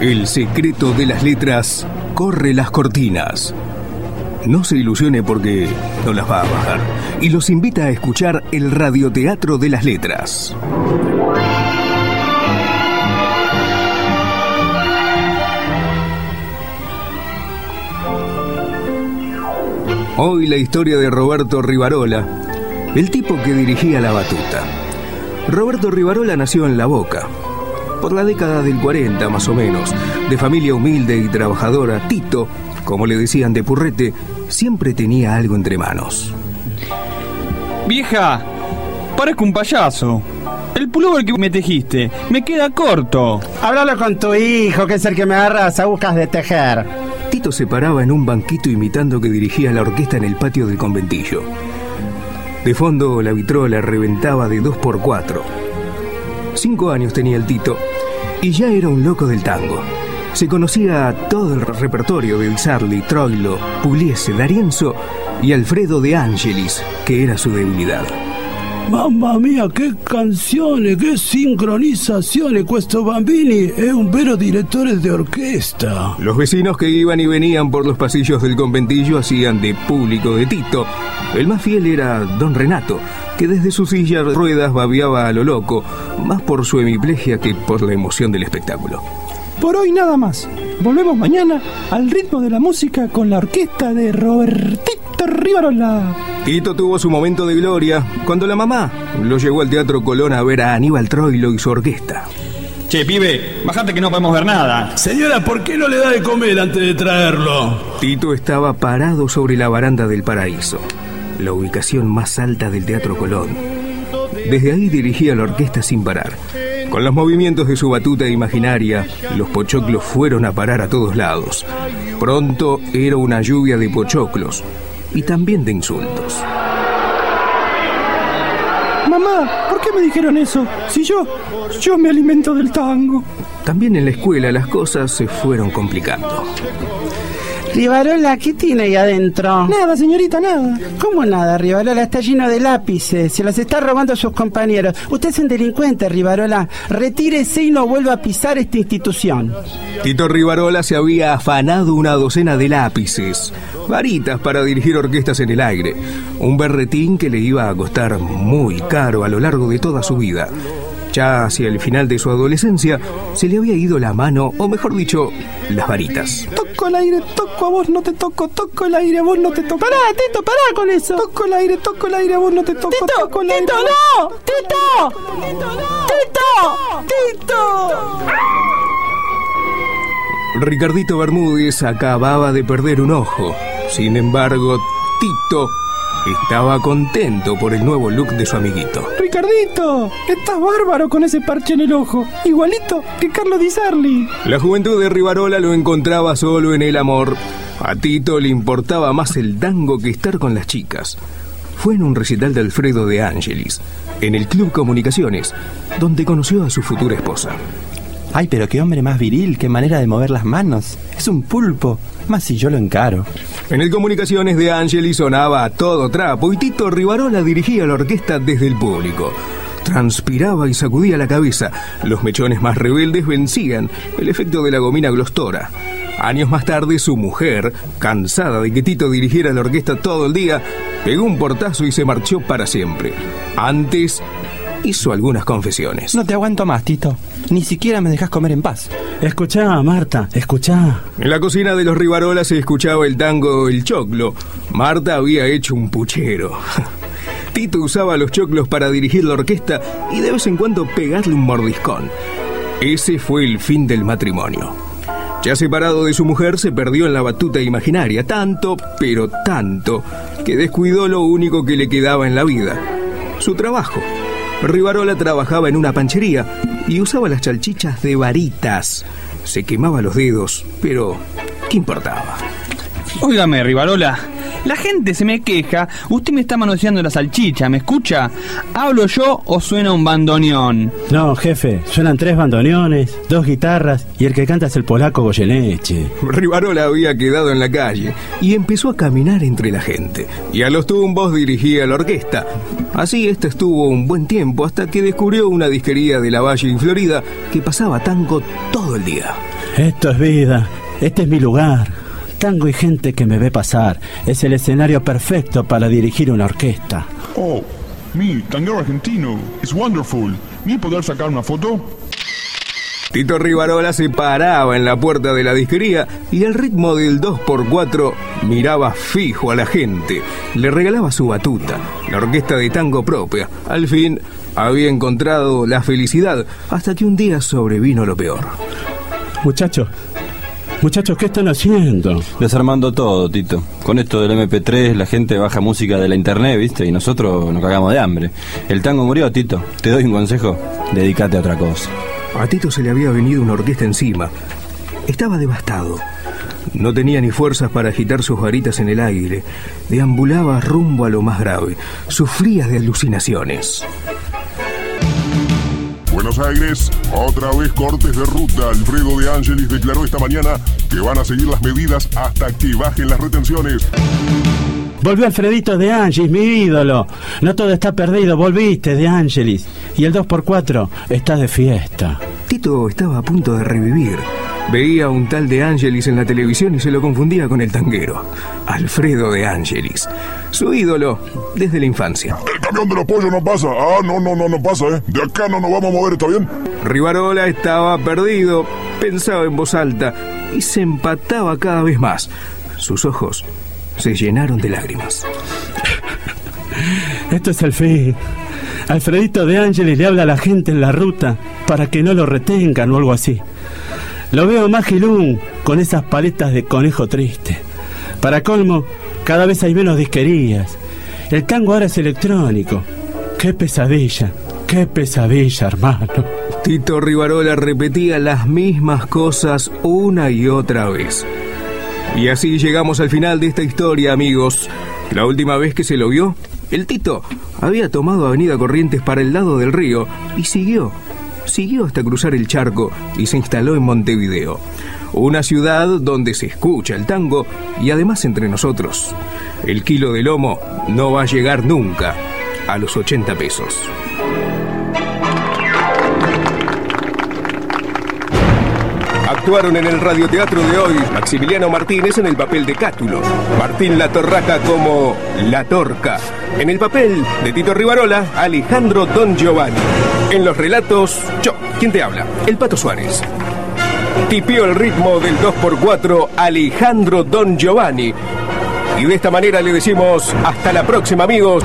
El secreto de las letras corre las cortinas. No se ilusione porque no las va a bajar. Y los invita a escuchar el radioteatro de las letras. Hoy la historia de Roberto Rivarola, el tipo que dirigía la batuta. Roberto Rivarola nació en La Boca, por la década del 40 más o menos, de familia humilde y trabajadora, Tito, como le decían de Purrete, siempre tenía algo entre manos. Vieja, parezco un payaso. El pullover que me tejiste me queda corto. Háblalo con tu hijo, que es el que me agarra las agujas de tejer. Tito se paraba en un banquito imitando que dirigía la orquesta en el patio del conventillo. De fondo la vitrola reventaba de dos por cuatro. Cinco años tenía el Tito y ya era un loco del tango. Se conocía todo el repertorio de Sarli, Troilo, Pugliese, D'Arienzo y Alfredo de Angelis, que era su debilidad. Mamma mia, che canzone, che sincronizzazione! Questo bambini è un vero direttore de orquesta. Los vecinos que iban y venían por los pasillos del conventillo hacían de público de Tito. El más fiel era don Renato, que desde su silla de ruedas babeaba a lo loco, más por su hemiplegia que por la emoción del espectáculo. Por hoy nada más. Volvemos mañana al ritmo de la música con la orquesta de Robertito Rivarola. Tito tuvo su momento de gloria cuando la mamá lo llevó al Teatro Colón a ver a Aníbal Troilo y su orquesta. Che, pibe, bajate que no podemos ver nada. Señora, ¿por qué no le da de comer antes de traerlo? Tito estaba parado sobre la baranda del paraíso, la ubicación más alta del Teatro Colón. Desde ahí dirigía la orquesta sin parar. Con los movimientos de su batuta imaginaria, los pochoclos fueron a parar a todos lados. Pronto era una lluvia de pochoclos y también de insultos. Mamá, ¿por qué me dijeron eso? Si yo, yo me alimento del tango. También en la escuela las cosas se fueron complicando. Rivarola, ¿qué tiene ahí adentro? Nada, señorita, nada. ¿Cómo nada, Rivarola? Está lleno de lápices. Se los está robando a sus compañeros. Usted es un delincuente, Rivarola. Retírese y no vuelva a pisar esta institución. Tito Rivarola se había afanado una docena de lápices, varitas para dirigir orquestas en el aire, un berretín que le iba a costar muy caro a lo largo de toda su vida. Ya hacia el final de su adolescencia se le había ido la mano, o mejor dicho, las varitas. Toco el aire, toco a vos, no te toco, toco el aire, a vos no te toco. Pará, Tito, pará con eso. Toco el aire, toco el aire, a vos no te toco. Tito, toco el aire, Tito, no. Tito. Tito. Tito. Ricardito Bermúdez acababa de perder un ojo. Sin embargo, Tito estaba contento por el nuevo look de su amiguito. Ricardito, estás bárbaro con ese parche en el ojo. Igualito que Carlos Di Sarli. La juventud de Rivarola lo encontraba solo en el amor. A Tito le importaba más el tango que estar con las chicas. Fue en un recital de Alfredo de Angelis, en el Club Comunicaciones, donde conoció a su futura esposa. Ay, pero qué hombre más viril, qué manera de mover las manos. Es un pulpo, más si yo lo encaro. En el Comunicaciones de Angelis sonaba a todo trapo y Tito Rivarola dirigía la orquesta desde el público. Transpiraba y sacudía la cabeza. Los mechones más rebeldes vencían el efecto de la gomina glostora. Años más tarde, su mujer, cansada de que Tito dirigiera la orquesta todo el día, pegó un portazo y se marchó para siempre. Antes, hizo algunas confesiones. No te aguanto más, Tito. Ni siquiera me dejas comer en paz. Escuchá, Marta, escuchá. En la cocina de los Rivarola se escuchaba el tango El Choclo. Marta había hecho un puchero. Tito usaba los choclos para dirigir la orquesta y de vez en cuando pegarle un mordiscón. Ese fue el fin del matrimonio. Ya separado de su mujer, se perdió en la batuta imaginaria, tanto, pero tanto, que descuidó lo único que le quedaba en la vida, su trabajo. Rivarola trabajaba en una panchería y usaba las chalchichas de varitas. Se quemaba los dedos, pero ¿qué importaba? Óigame, Rivarola. La gente se me queja. Usted me está manoseando la salchicha, ¿me escucha? ¿Hablo yo o suena un bandoneón? No, jefe, suenan tres bandoneones, dos guitarras y el que canta es el polaco Goyeneche. Rivarola había quedado en la calle y empezó a caminar entre la gente. Y a los tumbos dirigía la orquesta. Así este estuvo un buen tiempo hasta que descubrió una disquería de la Valle en Florida que pasaba tango todo el día. Esto es vida. Este es mi lugar. Tango y gente que me ve pasar. Es el escenario perfecto para dirigir una orquesta. Oh, mi tanguero argentino. Es wonderful. ¿Mi poder sacar una foto? Tito Rivarola se paraba en la puerta de la disquería y al ritmo del 2x4 miraba fijo a la gente. Le regalaba su batuta, la orquesta de tango propia. Al fin había encontrado la felicidad hasta que un día sobrevino lo peor. Muchachos, muchachos, ¿qué están haciendo? Desarmando todo, Tito. Con esto del MP3 la gente baja música de la internet, ¿viste? Y nosotros nos cagamos de hambre. El tango murió, Tito. Te doy un consejo. Dedícate a otra cosa. A Tito se le había venido una orquesta encima. Estaba devastado. No tenía ni fuerzas para agitar sus varitas en el aire. Deambulaba rumbo a lo más grave. Sufría de alucinaciones. Buenos Aires, otra vez cortes de ruta. Alfredo de Ángelis declaró esta mañana que van a seguir las medidas hasta que bajen las retenciones. Volvió Alfredito de Angelis, mi ídolo. No todo está perdido, volviste de Angelis. Y el 2x4 está de fiesta. Tito estaba a punto de revivir. Veía a un tal de Angelis en la televisión y se lo confundía con el tanguero. Alfredo de Angelis. Su ídolo desde la infancia. El camión de los pollos no pasa. Ah, no, no, no, no pasa, ¿eh? De acá no nos vamos a mover, ¿está bien? Rivarola estaba perdido, pensaba en voz alta y se empataba cada vez más. Sus ojos se llenaron de lágrimas. Esto es el fin. Alfredito de Ángeles le habla a la gente en la ruta para que no lo retengan o algo así. Lo veo más gilún con esas paletas de conejo triste. Para colmo, cada vez hay menos disquerías. El tango ahora es electrónico. Qué pesadilla, qué pesadilla, hermano. Tito Rivarola repetía las mismas cosas una y otra vez. Y así llegamos al final de esta historia, amigos. La última vez que se lo vio, el Tito había tomado Avenida Corrientes para el lado del río y siguió, siguió hasta cruzar el charco y se instaló en Montevideo. Una ciudad donde se escucha el tango y además entre nosotros, el kilo de lomo no va a llegar nunca a los 80 pesos. Actuaron en el radioteatro de hoy Maximiliano Martínez en el papel de Cátulo, Martín La Torraca como La Torca, en el papel de Tito Rivarola, Alejandro Don Giovanni. En los relatos, yo, ¿quién te habla? El Pato Suárez. Tipió el ritmo del 2x4 Alejandro Don Giovanni. Y de esta manera le decimos hasta la próxima amigos.